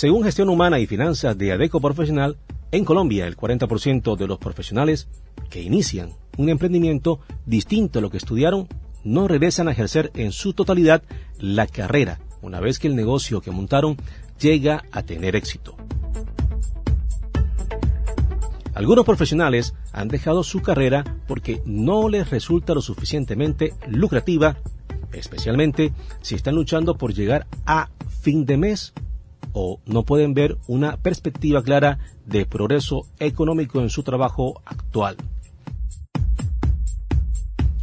Según Gestión Humana y Finanzas de ADECO Profesional, en Colombia el 40% de los profesionales que inician un emprendimiento distinto a lo que estudiaron no regresan a ejercer en su totalidad la carrera una vez que el negocio que montaron llega a tener éxito. Algunos profesionales han dejado su carrera porque no les resulta lo suficientemente lucrativa, especialmente si están luchando por llegar a fin de mes o no pueden ver una perspectiva clara de progreso económico en su trabajo actual.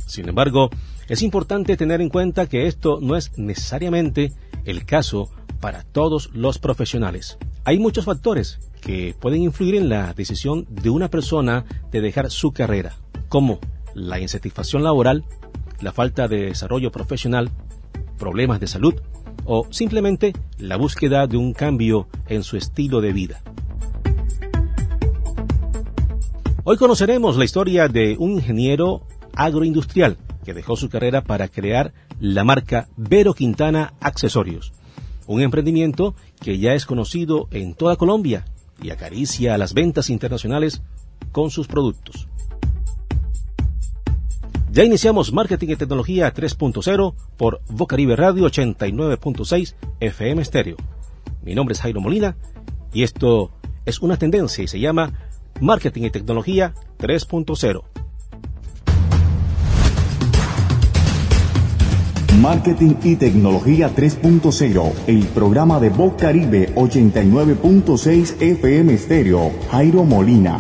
Sin embargo, es importante tener en cuenta que esto no es necesariamente el caso para todos los profesionales. Hay muchos factores que pueden influir en la decisión de una persona de dejar su carrera, como la insatisfacción laboral, la falta de desarrollo profesional, problemas de salud o simplemente la búsqueda de un cambio en su estilo de vida. Hoy conoceremos la historia de un ingeniero agroindustrial que dejó su carrera para crear la marca Vero Quintana Accesorios, un emprendimiento que ya es conocido en toda Colombia y acaricia a las ventas internacionales con sus productos. Ya iniciamos Marketing y Tecnología 3.0 por Bocaribe Radio 89.6 FM Stereo. Mi nombre es Jairo Molina y esto es una tendencia y se llama Marketing y Tecnología 3.0. Marketing y Tecnología 3.0, el programa de Voz Caribe 89.6 FM Stereo, Jairo Molina.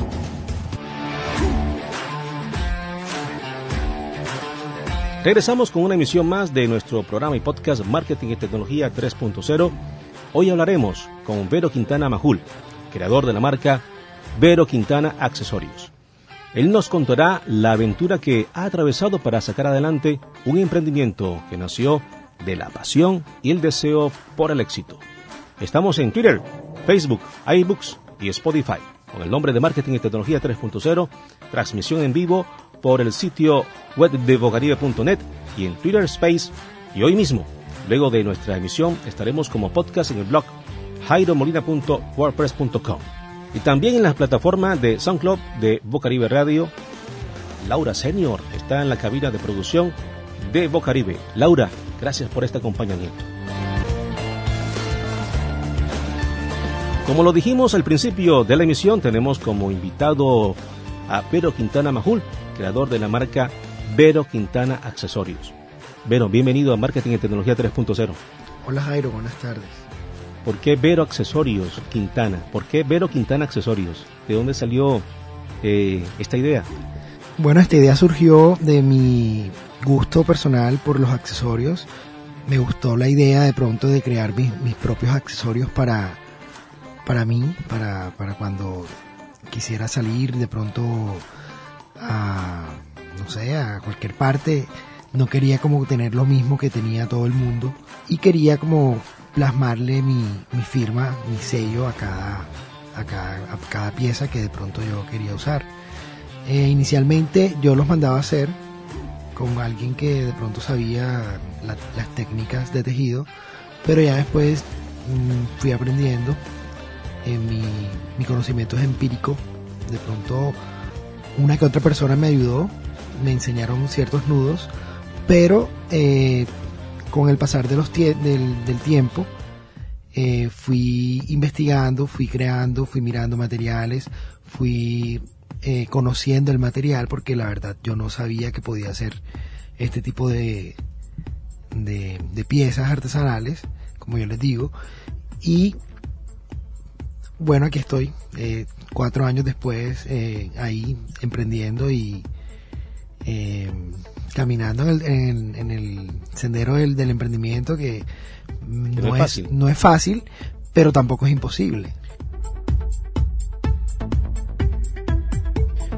Regresamos con una emisión más de nuestro programa y podcast Marketing y Tecnología 3.0. Hoy hablaremos con Vero Quintana Majul, creador de la marca Vero Quintana Accesorios. Él nos contará la aventura que ha atravesado para sacar adelante un emprendimiento que nació de la pasión y el deseo por el éxito. Estamos en Twitter, Facebook, iBooks y Spotify con el nombre de Marketing y Tecnología 3.0, transmisión en vivo por el sitio web de bocaribe.net y en Twitter Space y hoy mismo, luego de nuestra emisión, estaremos como podcast en el blog jairomolina.wordpress.com y también en la plataforma de SoundCloud de Bocaribe Radio. Laura Senior está en la cabina de producción de Bocaribe. Laura, gracias por este acompañamiento. Como lo dijimos al principio de la emisión, tenemos como invitado a Vero Quintana Majul, creador de la marca Vero Quintana Accesorios. Vero, bienvenido a Marketing y Tecnología 3.0. Hola Jairo, buenas tardes. ¿Por qué Vero Accesorios Quintana? ¿Por qué Vero Quintana Accesorios? ¿De dónde salió eh, esta idea? Bueno, esta idea surgió de mi gusto personal por los accesorios. Me gustó la idea de pronto de crear mis, propios accesorios para, para mí, para, para cuando quisiera salir de pronto a, no sé, a cualquier parte. No quería como tener lo mismo que tenía todo el mundo y quería como plasmarle mi, mi firma, mi sello a cada, a cada, pieza que de pronto yo quería usar. Eh, inicialmente yo los mandaba a hacer con alguien que de pronto sabía las técnicas de tejido, pero ya después mm, fui aprendiendo, eh, mi, mi, conocimiento es empírico, de pronto una que otra persona me ayudó, me enseñaron ciertos nudos, pero eh, con el pasar de del, tiempo, eh, fui investigando, fui creando, fui mirando materiales, fui eh, conociendo el material, porque la verdad yo no sabía que podía hacer este tipo de, de, piezas artesanales, como yo les digo, y bueno, aquí estoy, eh, cuatro años después, ahí emprendiendo y caminando en el, sendero del, emprendimiento que, no, es, fácil. no es fácil, pero tampoco es imposible.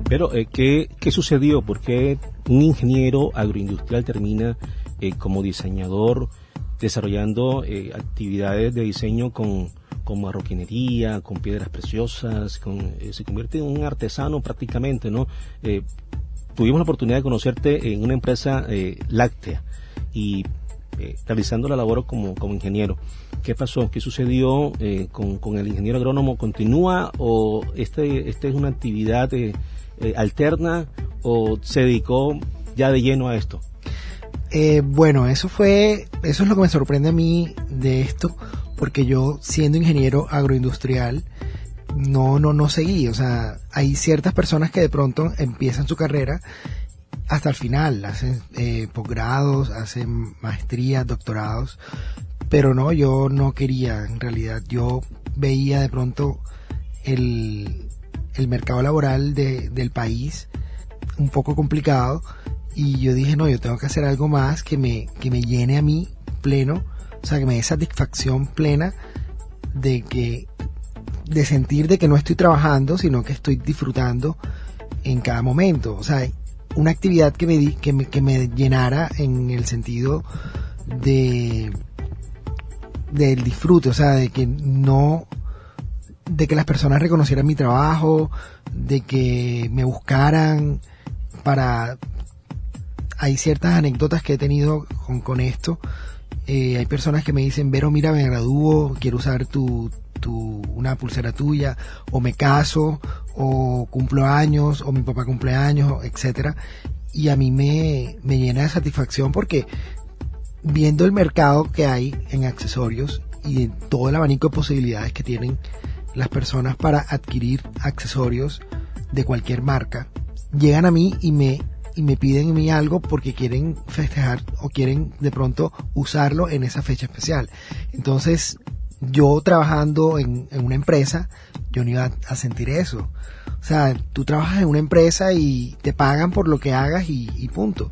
Pero, eh, ¿qué, ¿qué, sucedió? ¿Por qué un ingeniero agroindustrial termina eh, como diseñador desarrollando eh, actividades de diseño con, con marroquinería, con piedras preciosas, con, se convierte en un artesano prácticamente, ¿no? tuvimos la oportunidad de conocerte en una empresa eh, láctea y eh, realizando la labor como, ingeniero. ¿Qué pasó? ¿Qué sucedió eh, con, el ingeniero agrónomo? ¿Continúa o este, este es una actividad eh, alterna o se dedicó ya de lleno a esto? Bueno, eso fue, eso es lo que me sorprende a mí de esto, porque yo siendo ingeniero agroindustrial, no, no, no seguí. O sea, hay ciertas personas que de pronto empiezan su carrera hasta el final, hacen eh, posgrados, hacen maestrías, doctorados, pero no, yo no quería, en realidad, yo veía de pronto el, el mercado laboral de, del país un poco complicado y yo dije, no, yo tengo que hacer algo más que me, que me llene a mí pleno, o sea, que me dé satisfacción plena de que, de sentir de que no estoy trabajando, sino que estoy disfrutando en cada momento. O sea, una actividad que me, que me, que me llenara en el sentido de del disfrute, o sea, de que no de que las personas reconocieran mi trabajo, de que me buscaran para hay ciertas anécdotas que he tenido con, esto. Eh, hay personas que me dicen, Vero, mira, me gradúo, quiero usar tu, tu, una pulsera tuya, o me caso, o cumplo años, o mi papá cumple años, etcétera. Y a mí me, me llena de satisfacción porque viendo el mercado que hay en accesorios y todo el abanico de posibilidades que tienen las personas para adquirir accesorios de cualquier marca, llegan a mí y me y me piden a mí algo porque quieren festejar o quieren de pronto usarlo en esa fecha especial. Entonces, yo trabajando en, una empresa, yo no iba a sentir eso. O sea, tú trabajas en una empresa y te pagan por lo que hagas y, punto.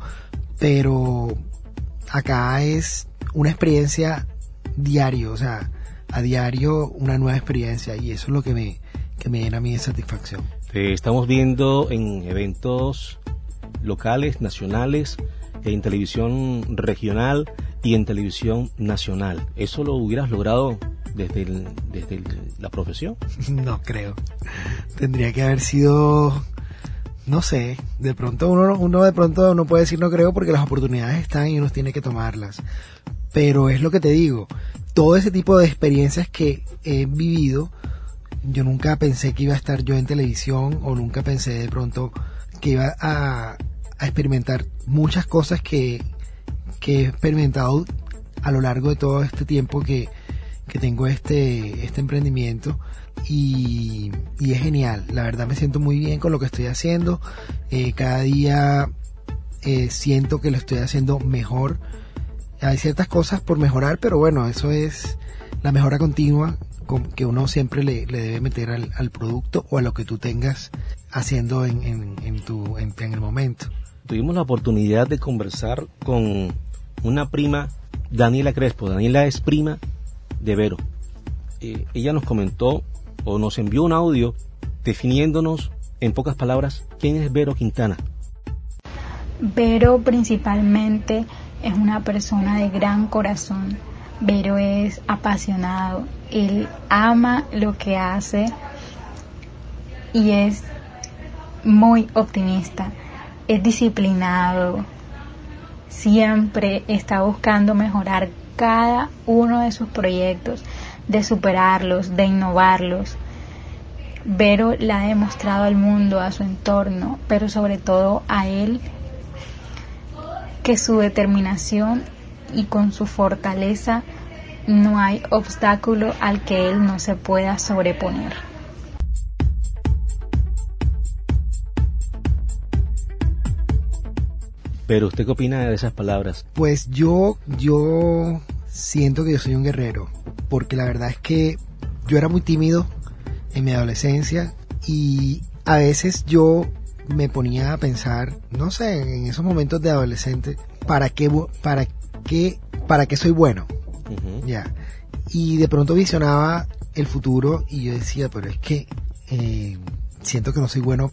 Pero acá es una experiencia diario, o sea, a diario una nueva experiencia y eso es lo que me, que me llena a mí de satisfacción. estamos viendo en eventos locales, nacionales, en televisión regional y en televisión nacional. ¿Eso lo hubieras logrado desde, desde la profesión? No creo. Tendría que haber sido, no sé, de pronto uno, uno de pronto no puede decir no creo porque las oportunidades están y uno tiene que tomarlas. Pero es lo que te digo, todo ese tipo de experiencias que he vivido, yo nunca pensé que iba a estar yo en televisión o nunca pensé de pronto que iba a, a experimentar muchas cosas que, que he experimentado a lo largo de todo este tiempo que, que tengo este, este emprendimiento y, y, es genial. La verdad me siento muy bien con lo que estoy haciendo. Eh, cada día eh, siento que lo estoy haciendo mejor. Hay ciertas cosas por mejorar, pero bueno, eso es la mejora continua que uno siempre le, debe meter al, al, producto o a lo que tú tengas haciendo en, en, en tu, en el momento. Tuvimos la oportunidad de conversar con una prima, Daniela Crespo. Daniela es prima de Vero. Eh, ella nos comentó o nos envió un audio definiéndonos en pocas palabras quién es Vero Quintana. Vero principalmente es una persona de gran corazón. Vero es apasionado, él ama lo que hace y es muy optimista, es disciplinado, siempre está buscando mejorar cada uno de sus proyectos, de superarlos, de innovarlos. Vero le ha demostrado al mundo, a su entorno, pero sobre todo a él, que su determinación y con su fortaleza no hay obstáculo al que él no se pueda sobreponer. Pero usted qué opina de esas palabras? Pues yo, yo siento que yo soy un guerrero, porque la verdad es que yo era muy tímido en mi adolescencia y a veces yo me ponía a pensar, no sé, en esos momentos de adolescente, ¿para qué, para qué, para qué soy bueno? Ya. Y de pronto visionaba el futuro y yo decía, pero es que eh, siento que no soy bueno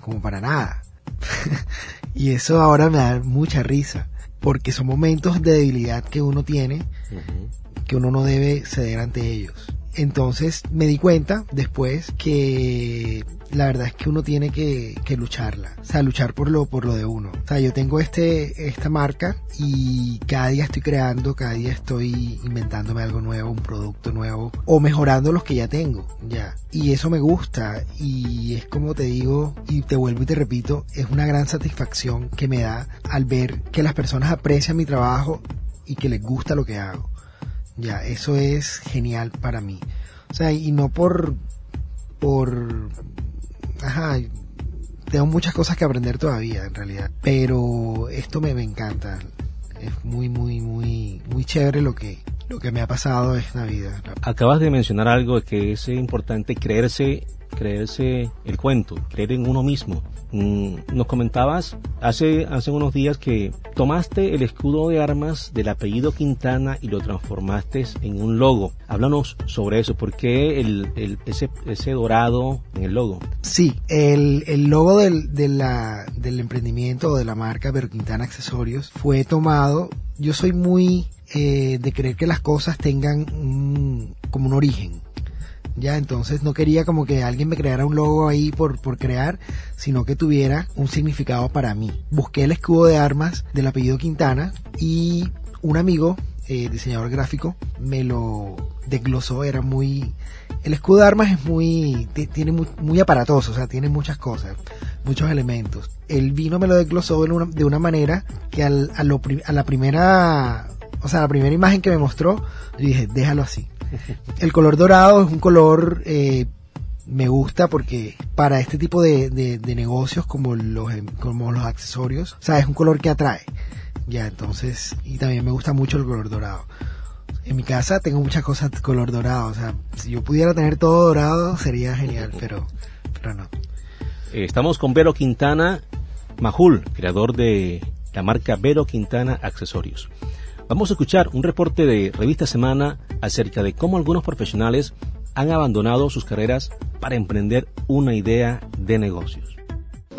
como para nada. y eso ahora me da mucha risa, porque son momentos de debilidad que uno tiene, que uno no debe ceder ante ellos. Entonces me di cuenta después que la verdad es que uno tiene que, lucharla, o sea, luchar por lo, por lo de uno. O sea, yo tengo este, esta marca y cada día estoy creando, cada día estoy inventándome algo nuevo, un producto nuevo o mejorando los que ya tengo, ya. Y eso me gusta y es como te digo y te vuelvo y te repito, es una gran satisfacción que me da al ver que las personas aprecian mi trabajo y que les gusta lo que hago. Ya, eso es genial para mí. O sea, y no por, por, ajá, tengo muchas cosas que aprender todavía en realidad, pero esto me, encanta. Es muy, muy, muy, muy chévere lo que, lo que me ha pasado esta vida. Acabas de mencionar algo que es importante creerse creerse el cuento, creer en uno mismo. Mm, nos comentabas hace, hace unos días que tomaste el escudo de armas del apellido Quintana y lo transformaste en un logo. Háblanos sobre eso, ¿por qué el, ese, ese dorado en el logo? Sí, el, el logo del, del emprendimiento o de la marca Vero Quintana Accesorios fue tomado. Yo soy muy eh, de creer que las cosas tengan como un origen ya entonces no quería como que alguien me creara un logo ahí por, por crear, sino que tuviera un significado para mí. Busqué el escudo de armas del apellido Quintana y un amigo, eh, diseñador gráfico, me lo desglosó, era muy... El escudo de armas es muy... tiene muy, aparatoso, o sea, tiene muchas cosas, muchos elementos. El vino me lo desglosó de una, de una manera que al, a, lo, a la primera... O sea, la primera imagen que me mostró, yo dije, déjalo así el color dorado es un color, eh, me gusta porque para este tipo de, de, negocios como los, como los accesorios, o sea, es un color que atrae. Ya, entonces, y también me gusta mucho el color dorado. En mi casa tengo muchas cosas de color dorado, o sea, si yo pudiera tener todo dorado sería genial, pero, pero no. Eh, estamos con Vero Quintana Majul, creador de la marca Vero Quintana Accesorios. Vamos a escuchar un reporte de Revista Semana acerca de cómo algunos profesionales han abandonado sus carreras para emprender una idea de negocios.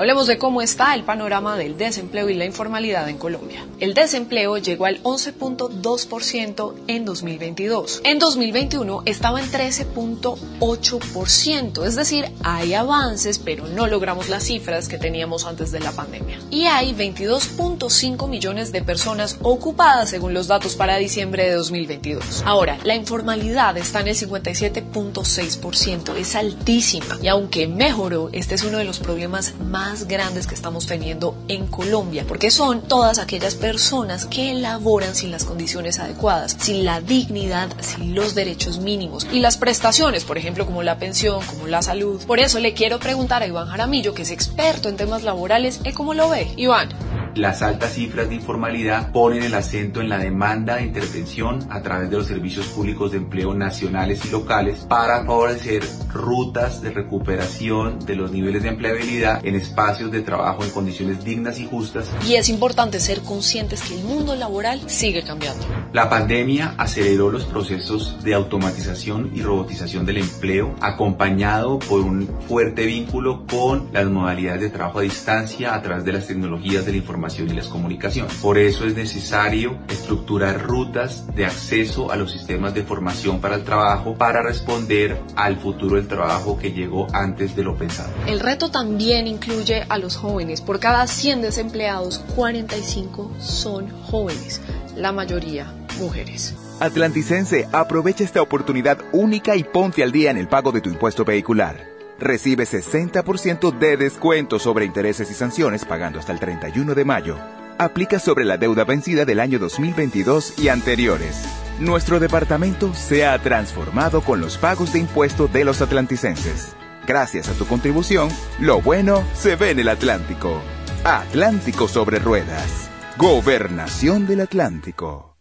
Hablemos de cómo está el panorama del desempleo y la informalidad en Colombia. El desempleo llegó al 11.2% en 2022. En 2021 estaba en 13.8%, es decir, hay avances, pero no logramos las cifras que teníamos antes de la pandemia. Y hay 22.5 millones de personas ocupadas según los datos para diciembre de 2022. Ahora, la informalidad está en el 57.6%, es altísima y aunque mejoró, este es uno de los problemas más grandes que estamos teniendo en Colombia, porque son todas aquellas personas que laboran sin las condiciones adecuadas, sin la dignidad, sin los derechos mínimos y las prestaciones, por ejemplo, como la pensión, como la salud. Por eso le quiero preguntar a Iván Jaramillo, que es experto en temas laborales, ¿cómo lo ve? Iván. Las altas cifras de informalidad ponen el acento en la demanda de intervención a través de los servicios públicos de empleo nacionales y locales para favorecer rutas de recuperación de los niveles de empleabilidad en espacios de trabajo en condiciones dignas y justas. Y es importante ser conscientes que el mundo laboral sigue cambiando. La pandemia aceleró los procesos de automatización y robotización del empleo, acompañado por un fuerte vínculo con las modalidades de trabajo a distancia a través de las tecnologías de la información y las comunicaciones. Por eso es necesario estructurar rutas de acceso a los sistemas de formación para el trabajo para responder al futuro del trabajo que llegó antes de lo pensado. El reto también incluye a los jóvenes. Por cada 100 desempleados, 45 son jóvenes, la mayoría mujeres. Atlanticense, aprovecha esta oportunidad única y ponte al día en el pago de tu impuesto vehicular recibe 60% de descuento sobre intereses y sanciones pagando hasta el 31 de mayo. Aplica sobre la deuda vencida del año 2022 y anteriores. Nuestro departamento se ha transformado con los pagos de impuesto de los atlanticenses. Gracias a tu contribución, lo bueno se ve en el Atlántico. Atlántico sobre ruedas. Gobernación del Atlántico.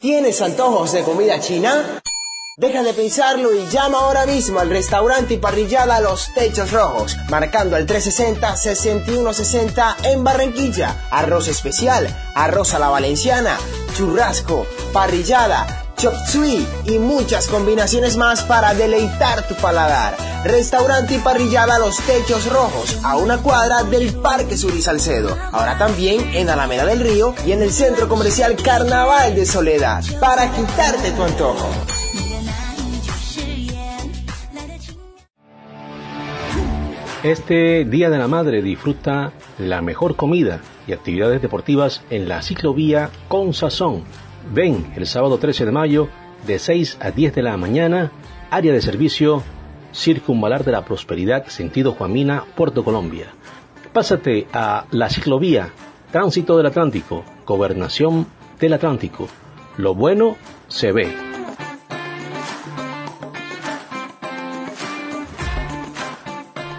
¿Tienes antojos de comida china? Deja de pensarlo y llama ahora mismo al restaurante y parrillada Los Techos Rojos, marcando al 360-6160 en Barranquilla. Arroz especial, arroz a la valenciana, churrasco, parrillada, chop suey y muchas combinaciones más para deleitar tu paladar. Restaurante y parrillada Los Techos Rojos, a una cuadra del Parque Sur y Salcedo. Ahora también en Alameda del Río y en el Centro Comercial Carnaval de Soledad, para quitarte tu antojo. Este Día de la Madre disfruta la mejor comida y actividades deportivas en la ciclovía con sazón. Ven el sábado 13 de mayo de 6 a 10 de la mañana, área de servicio Circunvalar de la Prosperidad, sentido Juamina, Puerto Colombia. Pásate a la ciclovía Tránsito del Atlántico, Gobernación del Atlántico. Lo bueno se ve.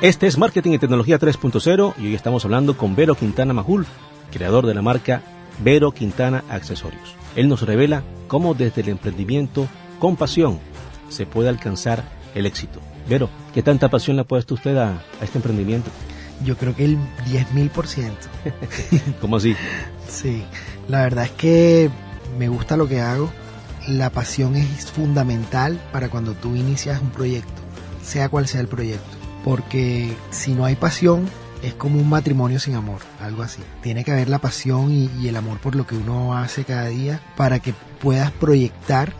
Este es Marketing y Tecnología 3.0 y hoy estamos hablando con Vero Quintana Majul, creador de la marca Vero Quintana Accesorios. Él nos revela cómo desde el emprendimiento con pasión se puede alcanzar el éxito. Vero, ¿qué tanta pasión le ha puesto usted a, este emprendimiento? Yo creo que el 10.000%. ¿Cómo así? Sí, la verdad es que me gusta lo que hago. La pasión es fundamental para cuando tú inicias un proyecto, sea cual sea el proyecto porque si no hay pasión es como un matrimonio sin amor, algo así. Tiene que haber la pasión y, el amor por lo que uno hace cada día para que puedas proyectar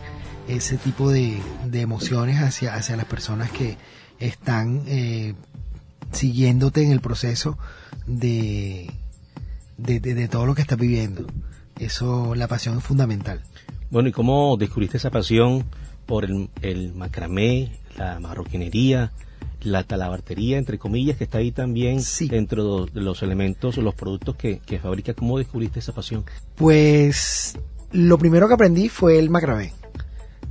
ese tipo de, emociones hacia, hacia las personas que están eh, siguiéndote en el proceso de, de, todo lo que estás viviendo. Eso, la pasión es fundamental. Bueno, ¿y cómo descubriste esa pasión por el, el macramé, la marroquinería, la talabartería, entre comillas, que está ahí también dentro de los elementos o los productos que, que fabrica. ¿Cómo descubriste esa pasión? Pues lo primero que aprendí fue el macramé.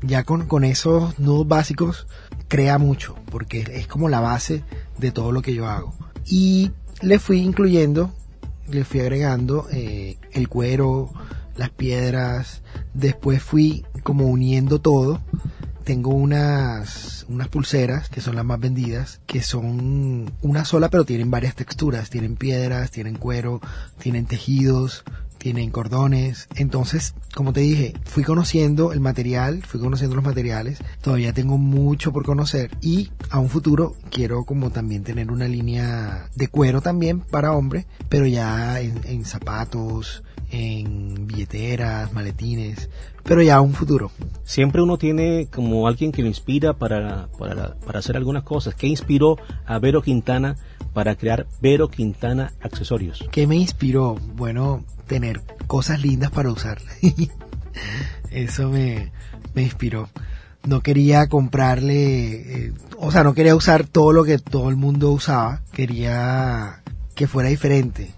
Ya con, con esos nudos básicos crea mucho, porque es como la base de todo lo que yo hago. Y le fui incluyendo, le fui agregando eh, el cuero, las piedras, después fui como uniendo todo tengo unas, unas pulseras que son las más vendidas, que son una sola pero tienen varias texturas, tienen piedras, tienen cuero, tienen tejidos, tienen cordones. Entonces, como te dije, fui conociendo el material, fui conociendo los materiales, todavía tengo mucho por conocer y a un futuro quiero como también tener una línea de cuero también para hombre, pero ya en, en zapatos, en billeteras, maletines, pero ya un futuro. Siempre uno tiene como alguien que lo inspira para, para, para hacer algunas cosas. ¿Qué inspiró a Vero Quintana para crear Vero Quintana Accesorios? ¿Qué me inspiró? Bueno, tener cosas lindas para usar. Eso me, me inspiró. No quería comprarle, eh, o sea, no quería usar todo lo que todo el mundo usaba. Quería que fuera diferente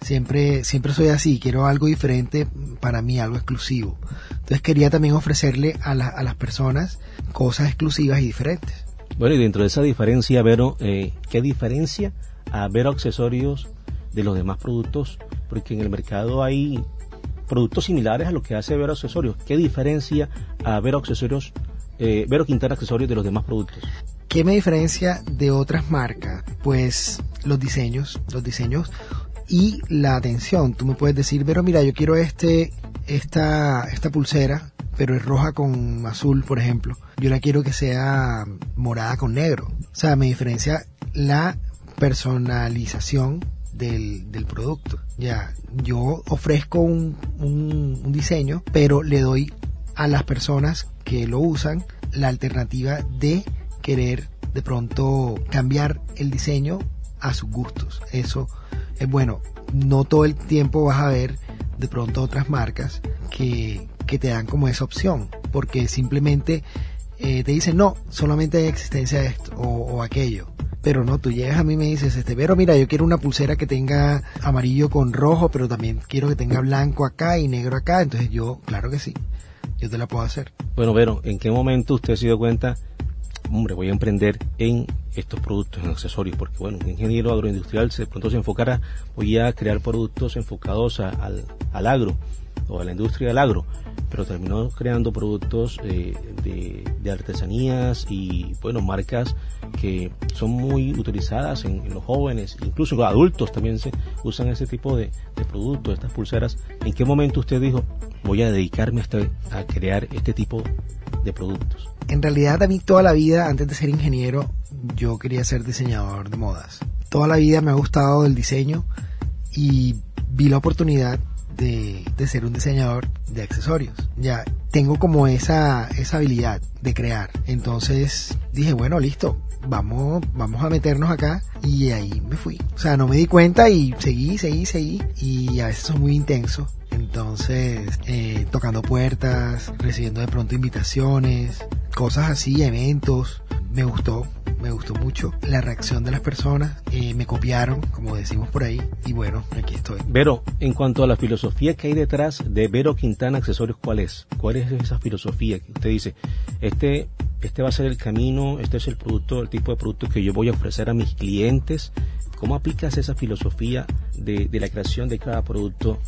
Siempre, siempre soy así, quiero algo diferente para mí, algo exclusivo. Entonces quería también ofrecerle a, a las personas cosas exclusivas y diferentes. Bueno, y dentro de esa diferencia, Vero, eh, ¿qué diferencia a Vero Accesorios de los demás productos? Porque en el mercado hay productos similares a lo que hace Vero Accesorios. ¿Qué diferencia a Vero Accesorios, eh, Vero Quintana Accesorios de los demás productos? ¿Qué me diferencia de otras marcas? Pues los diseños, los diseños y la atención. Tú me puedes decir, pero mira, yo quiero este, esta, esta pulsera, pero es roja con azul, por ejemplo. Yo la quiero que sea morada con negro. O sea, me diferencia la personalización del, del producto. Ya, yo ofrezco un, un, un diseño, pero le doy a las personas que lo usan la alternativa de querer de pronto cambiar el diseño a sus gustos. Eso es bueno. No todo el tiempo vas a ver de pronto otras marcas que, que te dan como esa opción, porque simplemente eh, te dicen, no, solamente hay existencia de esto o, aquello. Pero no, tú llegas a mí y me dices, este, pero mira, yo quiero una pulsera que tenga amarillo con rojo, pero también quiero que tenga blanco acá y negro acá. Entonces yo, claro que sí, yo te la puedo hacer. Bueno, Vero, ¿en qué momento usted se dio cuenta hombre, voy a emprender en estos productos, en accesorios, porque bueno, un ingeniero agroindustrial se, de pronto se enfocara, voy a crear productos enfocados al, al agro o a la industria del agro, pero terminó creando productos eh, de, artesanías y bueno, marcas que son muy utilizadas en, los jóvenes, incluso los adultos también se usan ese tipo de, productos, estas pulseras. ¿En qué momento usted dijo, voy a dedicarme a, este, a crear este tipo de productos? En realidad a mí toda la vida, antes de ser ingeniero, yo quería ser diseñador de modas. Toda la vida me ha gustado el diseño y vi la oportunidad de, de ser un diseñador de accesorios. Ya tengo como esa, esa habilidad de crear. Entonces dije, bueno, listo, vamos, vamos a meternos acá y ahí me fui. O sea, no me di cuenta y seguí, seguí, seguí y a veces son muy intensos. Entonces, eh, tocando puertas, recibiendo de pronto invitaciones, cosas así, eventos. Me gustó, me gustó mucho la reacción de las personas. Eh, me copiaron, como decimos por ahí, y bueno, aquí estoy. Vero, en cuanto a la filosofía que hay detrás de Vero Quintana Accesorios, ¿cuál es? ¿Cuál es esa filosofía que usted dice? Este este va a ser el camino, este es el producto, el tipo de producto que yo voy a ofrecer a mis clientes. ¿Cómo aplicas esa filosofía de, la creación de cada producto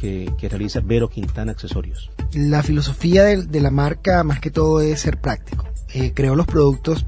que, realiza Vero Quintana Accesorios? La filosofía de, la marca más que todo es ser práctico. Eh, creo los productos,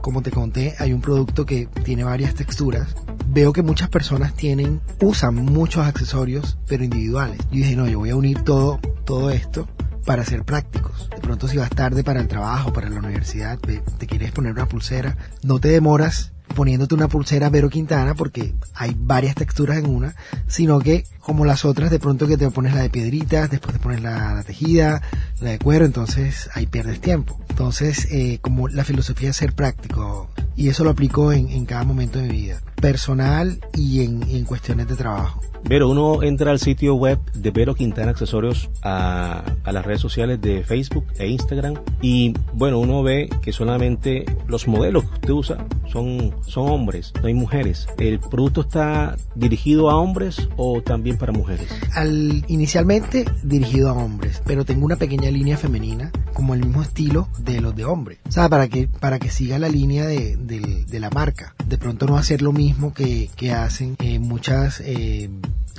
como te conté, hay un producto que tiene varias texturas. Veo que muchas personas tienen, usan muchos accesorios, pero individuales. Yo dije, no, yo voy a unir todo, todo esto para ser prácticos. De pronto si vas tarde para el trabajo, para la universidad, te quieres poner una pulsera, no te demoras poniéndote una pulsera Vero Quintana porque hay varias texturas en una, sino que como las otras de pronto que te pones la de piedritas, después te pones la, tejida, la de cuero, entonces ahí pierdes tiempo. Entonces eh, como la filosofía es ser práctico y eso lo aplico en cada momento de mi vida, personal y en, en cuestiones de trabajo. Vero, uno entra al sitio web de Vero Quintana Accesorios a, a, las redes sociales de Facebook e Instagram y bueno, uno ve que solamente los modelos que usted usa son, son hombres, no hay mujeres. ¿El producto está dirigido a hombres o también para mujeres? Al, inicialmente dirigido a hombres, pero tengo una pequeña línea femenina como el mismo estilo de los de hombres. O sea, para que, para que siga la línea de, de, la marca. De pronto no hacer lo mismo que, que hacen eh, muchas... Eh,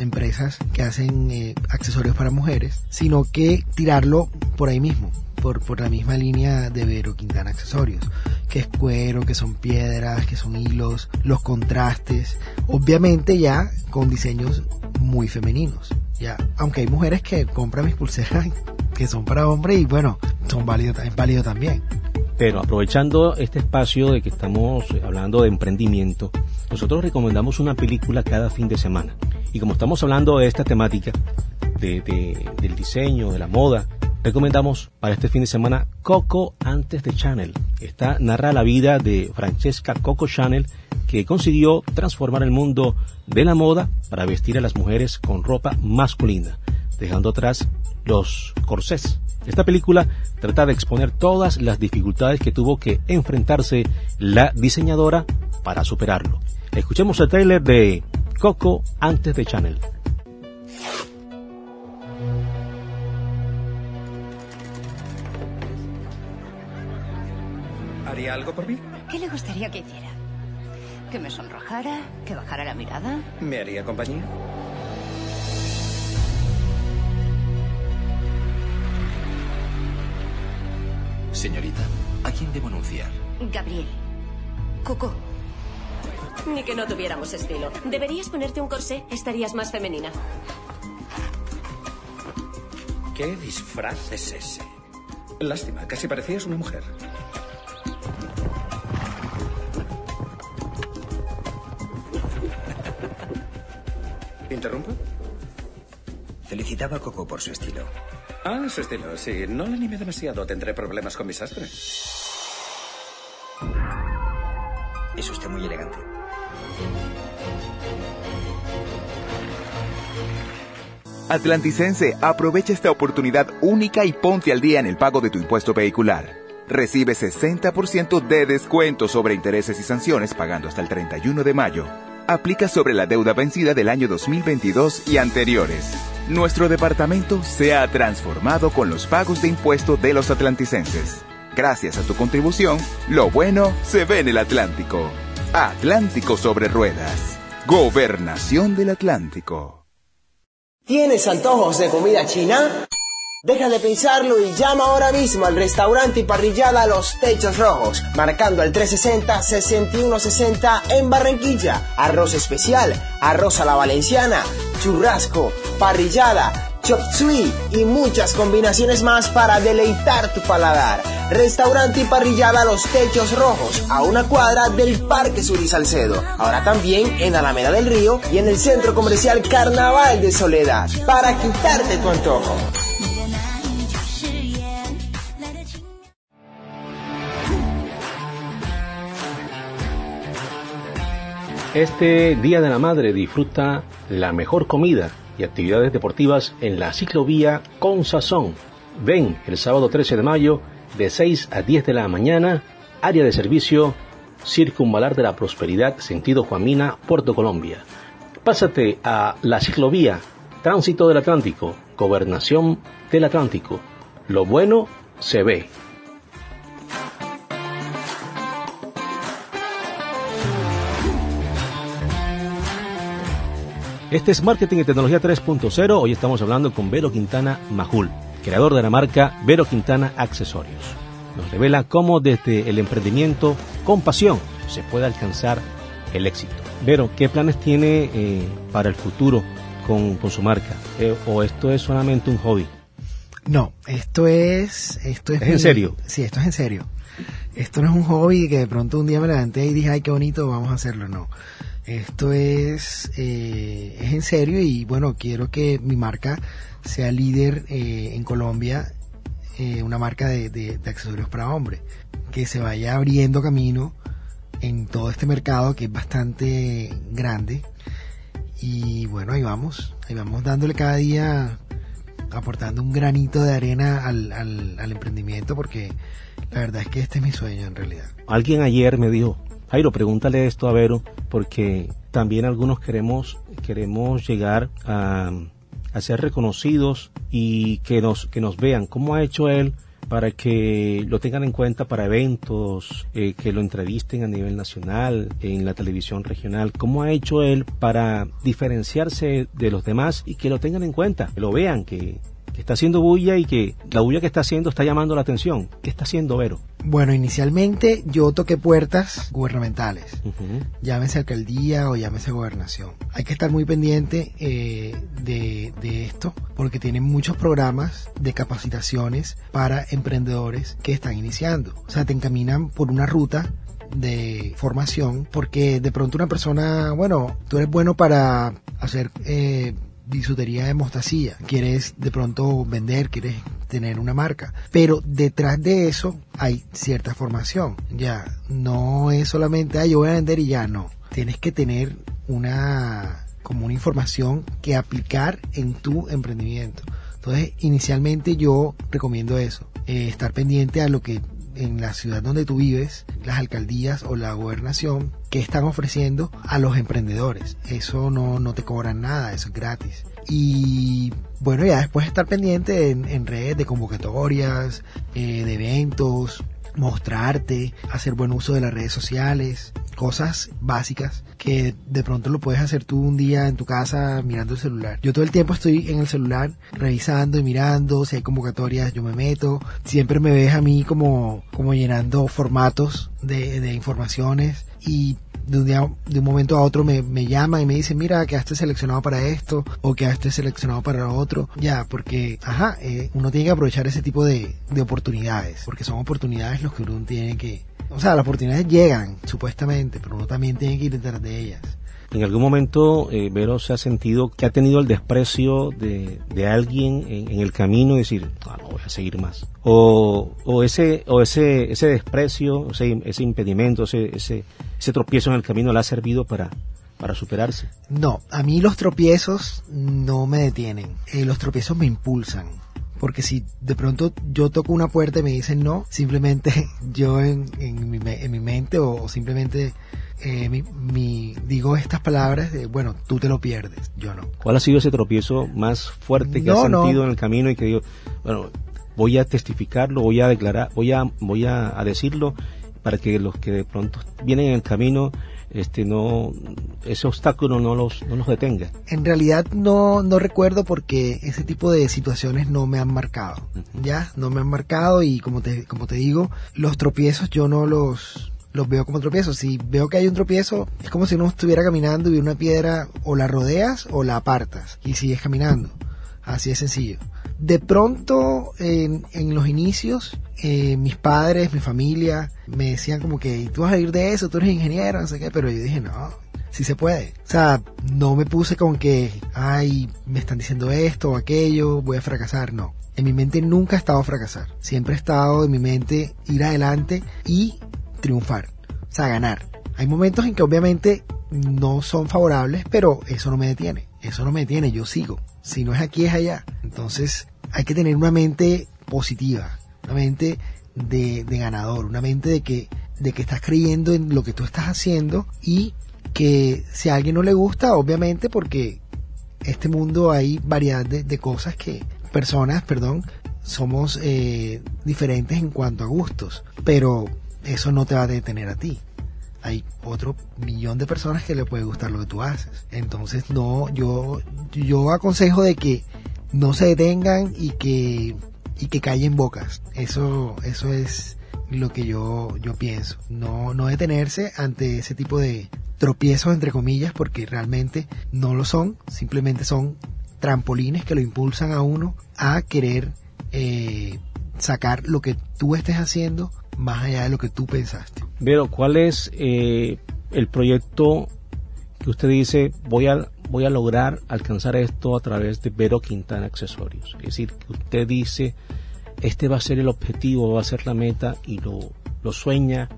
empresas que hacen eh, accesorios para mujeres, sino que tirarlo por ahí mismo, por, por la misma línea de Vero Quintana Accesorios, que es cuero, que son piedras, que son hilos, los contrastes, obviamente ya con diseños muy femeninos. Ya, aunque hay mujeres que compran mis pulseras que son para hombres y bueno, son válidos, es válido también. Pero aprovechando este espacio de que estamos hablando de emprendimiento, nosotros recomendamos una película cada fin de semana. Y como estamos hablando de esta temática, de, del diseño, de la moda, recomendamos para este fin de semana Coco antes de Chanel. Esta narra la vida de Francesca Coco Chanel, que consiguió transformar el mundo de la moda para vestir a las mujeres con ropa masculina, dejando atrás los corsés. Esta película trata de exponer todas las dificultades que tuvo que enfrentarse la diseñadora para superarlo. Escuchemos el trailer de Coco antes de Chanel. ¿Haría algo por mí? ¿Qué le gustaría que hiciera? ¿Que me sonrojara? ¿Que bajara la mirada? ¿Me haría compañía? Señorita, ¿a quién debo anunciar? Gabriel. Coco. Ni que no tuviéramos estilo. Deberías ponerte un corsé, estarías más femenina. ¿Qué disfraz es ese? Lástima, casi parecías una mujer. ¿Interrumpo? Felicitaba a Coco por su estilo. Ah, su estilo, sí. No le anime demasiado. Tendré problemas con mi sastre. Es usted muy elegante. Atlanticense, aprovecha esta oportunidad única y ponte al día en el pago de tu impuesto vehicular. Recibe 60% de descuento sobre intereses y sanciones pagando hasta el 31 de mayo. Aplica sobre la deuda vencida del año 2022 y anteriores. Nuestro departamento se ha transformado con los pagos de impuesto de los atlanticenses. Gracias a tu contribución, lo bueno se ve en el Atlántico. Atlántico sobre ruedas. Gobernación del Atlántico. ¿Tienes antojos de comida china? Deja de pensarlo y llama ahora mismo al restaurante y parrillada Los Techos Rojos, marcando al 360-6160 en Barranquilla. Arroz especial, arroz a la valenciana, churrasco, parrillada, chop suey y muchas combinaciones más para deleitar tu paladar. Restaurante y parrillada Los Techos Rojos, a una cuadra del Parque Sur y Salcedo. Ahora también en Alameda del Río y en el Centro Comercial Carnaval de Soledad, para quitarte tu antojo. Este Día de la Madre disfruta la mejor comida y actividades deportivas en la ciclovía Con Sazón. Ven el sábado 13 de mayo de 6 a 10 de la mañana, área de servicio Circunvalar de la Prosperidad, sentido Juamina, Puerto Colombia. Pásate a la ciclovía Tránsito del Atlántico, Gobernación del Atlántico. Lo bueno se ve. Este es Marketing y Tecnología 3.0. Hoy estamos hablando con Vero Quintana Majul, creador de la marca Vero Quintana Accesorios. Nos revela cómo desde el emprendimiento con pasión se puede alcanzar el éxito. Vero, ¿qué planes tiene eh, para el futuro con, su marca? Eh, ¿O esto es solamente un hobby? No, esto es... Esto es, en serio? Sí, esto es en serio. Esto no es un hobby que de pronto un día me levanté y dije, ay, qué bonito, vamos a hacerlo. No. Esto es, eh, es en serio y bueno, quiero que mi marca sea líder eh, en Colombia, eh, una marca de, accesorios para hombre, que se vaya abriendo camino en todo este mercado que es bastante grande. Y bueno, ahí vamos, ahí vamos dándole cada día, aportando un granito de arena al, al emprendimiento porque la verdad es que este es mi sueño en realidad. Alguien ayer me dijo, Jairo, pregúntale esto a Vero, porque también algunos queremos, queremos llegar a, ser reconocidos y que nos, que nos vean. Cómo ha hecho él para que lo tengan en cuenta para eventos, eh, que lo entrevisten a nivel nacional, en la televisión regional, cómo ha hecho él para diferenciarse de los demás y que lo tengan en cuenta, que lo vean, que, está haciendo bulla y que la bulla que está haciendo está llamando la atención. ¿Qué está haciendo Vero? Bueno, inicialmente yo toqué puertas gubernamentales, llámese alcaldía o llámese gobernación. Hay que estar muy pendiente eh, de, de esto porque tienen muchos programas de capacitaciones para emprendedores que están iniciando. O sea, te encaminan por una ruta de formación porque de pronto una persona, bueno, tú eres bueno para hacer eh, bisutería de mostacilla, quieres de pronto vender, quieres tener una marca, pero detrás de eso hay cierta formación, ya, no es solamente, ah, yo voy a vender y ya, no, tienes que tener una, como una información que aplicar en tu emprendimiento. Entonces, inicialmente yo recomiendo eso, eh, estar pendiente a lo que en la ciudad donde tú vives, las alcaldías o la gobernación, que están ofreciendo a los emprendedores. Eso no, no te cobran nada, eso es gratis. Y bueno, ya después estar pendiente en, redes de convocatorias, eh, de eventos, mostrarte, hacer buen uso de las redes sociales, cosas básicas que de pronto lo puedes hacer tú un día en tu casa mirando el celular. Yo todo el tiempo estoy en el celular revisando y mirando, si hay convocatorias yo me meto, siempre me ves a mí como, como llenando formatos de, de informaciones y de un, día, de un momento a otro me, me llama y me dice, mira, quedaste seleccionado para esto o quedaste seleccionado para lo otro. Ya, porque, ajá, eh, uno tiene que aprovechar ese tipo de, de oportunidades, porque son oportunidades los que uno tiene que... O sea, las oportunidades llegan, supuestamente, pero uno también tiene que ir detrás de ellas. ¿En algún momento eh, Vero se ha sentido que ha tenido el desprecio de, de alguien en, el camino y decir, ah, no voy a seguir más? O, o ese o ese ese desprecio, ese, ese impedimento, ese, ese, ese tropiezo en el camino le ha servido para, para superarse? No, a mí los tropiezos no me detienen. Eh, los tropiezos me impulsan. Porque si de pronto yo toco una puerta y me dicen no, simplemente yo en, en, mi, en mi mente o simplemente eh, mi, digo estas palabras de, bueno, tú te lo pierdes, yo no. ¿Cuál ha sido ese tropiezo más fuerte que has sentido en el camino y que digo, bueno, voy a testificarlo, voy a declarar, voy a, voy a, decirlo para que los que de pronto vienen en el camino este no ese obstáculo no los no los detenga en realidad no no recuerdo porque ese tipo de situaciones no me han marcado ya no me han marcado y como te como te digo los tropiezos yo no los los veo como tropiezos. Si veo que hay un tropiezo, es como si uno estuviera caminando y una piedra o la rodeas o la apartas y sigues caminando. Así de sencillo. De pronto, en, los inicios, eh, mis padres, mi familia, me decían como que tú vas a ir de eso, tú eres ingeniero, no sé qué, pero yo dije, no, sí se puede. O sea, no me puse con que, ay, me están diciendo esto o aquello, voy a fracasar, no. En mi mente nunca ha estado fracasar. Siempre ha estado en mi mente ir adelante y triunfar. O sea, ganar. Hay momentos en que obviamente no son favorables, pero eso no me detiene. Eso no me detiene, yo sigo. Si no es aquí, es allá. Entonces, hay que tener una mente positiva, una mente de, de ganador, una mente de que, de que estás creyendo en lo que tú estás haciendo y que si a alguien no le gusta, obviamente porque este mundo hay variedad de, de cosas que, personas, perdón, somos eh, diferentes en cuanto a gustos, pero eso no te va a detener a ti. Hay otro millón de personas que le puede gustar lo que tú haces. Entonces, no, yo, yo aconsejo de que no se detengan y que, y que callen bocas. Eso, eso es lo que yo, yo pienso. No, no detenerse ante ese tipo de tropiezos, entre comillas, porque realmente no lo son. Simplemente son trampolines que lo impulsan a uno a querer eh, sacar lo que tú estés haciendo más allá de lo que tú pensaste. Pero, ¿cuál es eh, el proyecto que usted dice voy a voy a lograr alcanzar esto a través de Vero Quintana Accesorios? Es decir, que usted dice este va a ser el objetivo, va a ser la meta y lo, lo sueña,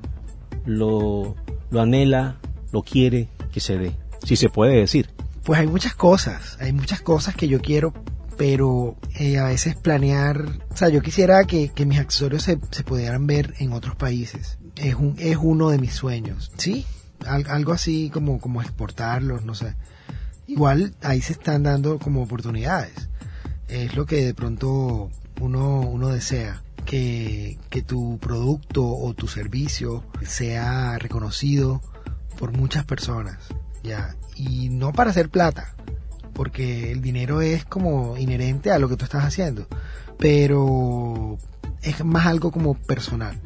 lo, lo anhela, lo quiere que se dé, si se puede decir. Pues hay muchas cosas, hay muchas cosas que yo quiero, pero eh, a veces planear, o sea, yo quisiera que, que mis accesorios se, se, pudieran ver en otros países. Es, un, es uno de mis sueños, ¿sí? Al, algo así como, como exportarlos, no sé. Igual ahí se están dando como oportunidades. Es lo que de pronto uno, uno desea. Que, que tu producto o tu servicio sea reconocido por muchas personas, ya, y no para hacer plata, porque el dinero es como inherente a lo que tú estás haciendo, pero es más algo como personal,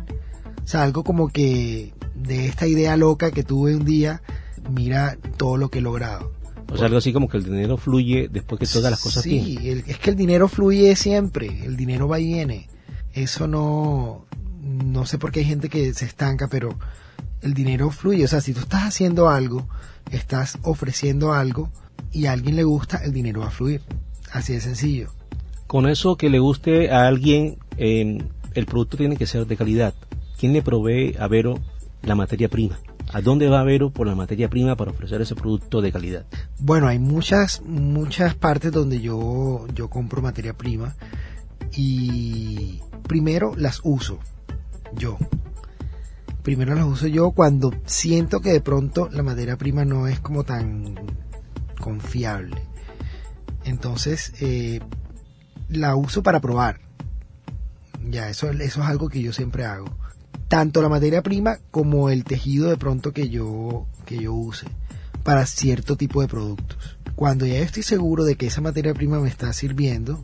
o sea, algo como que de esta idea loca que tuve un día, mira todo lo que he logrado. O sea, algo así como que el dinero fluye después que todas las cosas Sí, el, es que el dinero fluye siempre, el dinero va y viene. Eso no, no sé por qué hay gente que se estanca, pero el dinero fluye. O sea, si tú estás haciendo algo, estás ofreciendo algo y a alguien le gusta, el dinero va a fluir. Así de sencillo. Con eso que le guste a alguien, eh, el producto tiene que ser de calidad. ¿Quién le provee a Vero la materia prima? ¿A dónde va Vero por la materia prima para ofrecer ese producto de calidad? Bueno, hay muchas, muchas partes donde yo, yo compro materia prima y primero las uso yo. Primero las uso yo cuando siento que de pronto la materia prima no es como tan confiable. Entonces eh, la uso para probar. Ya, eso, eso es algo que yo siempre hago. Tanto la materia prima como el tejido de pronto que yo, que yo use para cierto tipo de productos. Cuando ya estoy seguro de que esa materia prima me está sirviendo,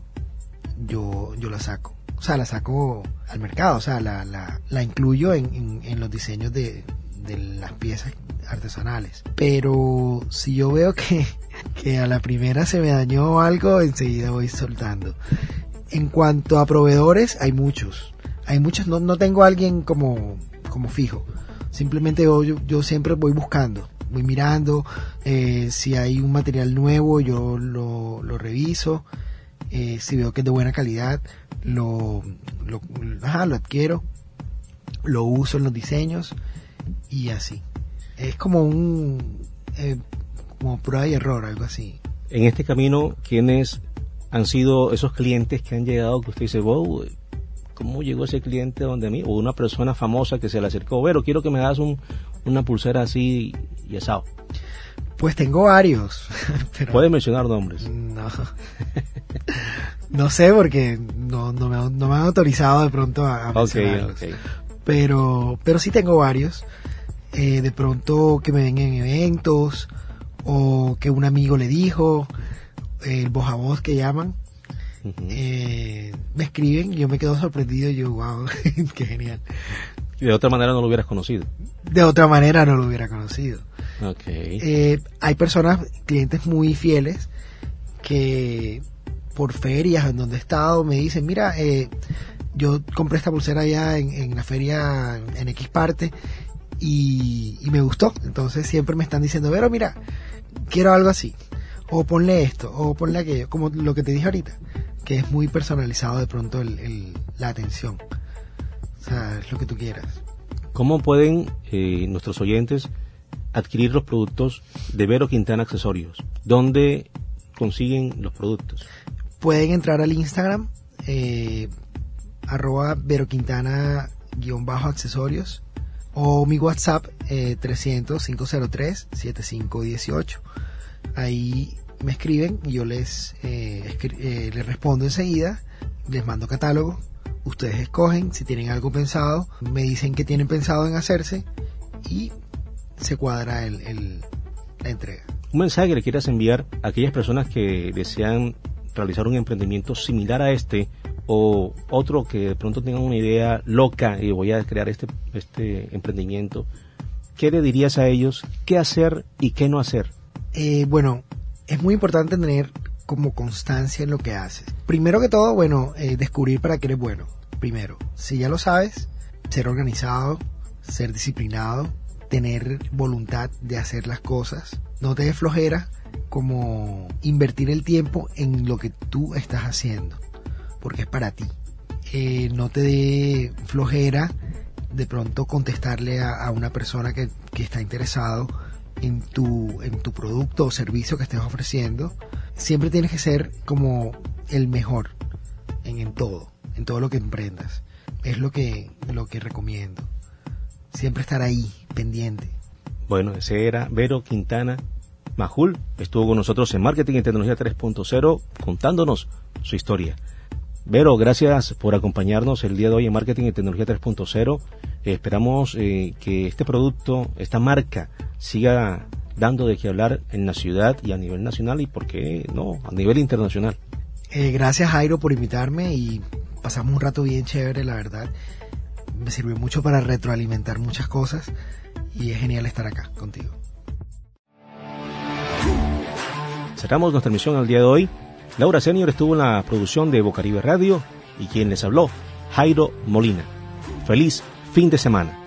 yo, yo la saco. O sea, la saco al mercado, o sea, la, la, la incluyo en, en, en, los diseños de, de las piezas artesanales. Pero si yo veo que, que a la primera se me dañó algo, enseguida voy soltando. En cuanto a proveedores, hay muchos. Hay muchos, no, no tengo a alguien como, como fijo. Simplemente yo, yo, siempre voy buscando voy mirando eh, si hay un material nuevo yo lo, lo reviso eh, si veo que es de buena calidad lo lo adquiero lo uso en los diseños y así es como un eh, como prueba y error algo así en este camino quiénes han sido esos clientes que han llegado que usted dice wow cómo llegó ese cliente donde a mí o una persona famosa que se le acercó pero quiero que me das un, una pulsera así y asado pues tengo varios. Pero ¿Puede mencionar nombres? No. no sé porque no, no, me, no me han autorizado de pronto a, a mencionarlos. Okay, okay. Pero, pero sí tengo varios. Eh, de pronto que me ven en eventos o que un amigo le dijo, el voz a voz que llaman. Uh -huh. eh, me escriben y yo me quedo sorprendido y yo, wow, qué genial. Y de otra manera no lo hubieras conocido. De otra manera no lo hubiera conocido. Okay. Eh, hay personas, clientes muy fieles, que por ferias en donde he estado me dicen, mira, eh, yo compré esta pulsera allá en, la feria en X parte y, me gustó. Entonces siempre me están diciendo, pero mira, quiero algo así. O ponle esto, o ponle aquello, como lo que te dije ahorita, que es muy personalizado de pronto el, la atención. O sea, es lo que tú quieras. ¿Cómo pueden eh, nuestros oyentes adquirir los productos de Vero Quintana Accesorios? ¿Dónde consiguen los productos? Pueden entrar al Instagram, eh, arroba Vero Quintana guion bajo accesorios o mi WhatsApp eh, 300-503-7518. Ahí me escriben y yo les, eh, eh, les respondo enseguida, les mando catálogo, ustedes escogen si tienen algo pensado, me dicen que tienen pensado en hacerse y se cuadra el, la entrega. Un mensaje que le quieras enviar a aquellas personas que desean realizar un emprendimiento similar a este o otro que de pronto tenga una idea loca y voy a crear este, este emprendimiento, ¿qué le dirías a ellos? ¿Qué hacer y qué no hacer? Eh, bueno, es muy importante tener como constancia en lo que haces. Primero que todo, bueno, eh, descubrir para qué eres bueno. Primero, si ya lo sabes, ser organizado, ser disciplinado, tener voluntad de hacer las cosas, no te des flojera, como invertir el tiempo en lo que tú estás haciendo, porque es para ti. Eh, no te dé flojera de pronto contestarle a, una persona que, está interesado en tu, en tu producto o servicio que estés ofreciendo. Siempre tienes que ser como el mejor en, en todo, en todo lo que emprendas. Es lo que, lo que recomiendo. Siempre estar ahí, pendiente. Bueno, ese era Vero Quintana Majul estuvo con nosotros en Marketing y Tecnología 3.0 contándonos su historia. Vero, gracias por acompañarnos el día de hoy en Marketing y Tecnología 3.0. esperamos eh, que este producto, esta marca, siga dando de qué hablar en la ciudad y a nivel nacional y, ¿por qué no?, a nivel internacional. Eh, gracias, Jairo, por invitarme y pasamos un rato bien chévere, la verdad. Me sirvió mucho para retroalimentar muchas cosas y es genial estar acá contigo. Cerramos nuestra emisión al día de hoy. Laura Senior estuvo en la producción de Bocaribe Radio y quien les habló, Jairo Molina. Feliz fin de semana.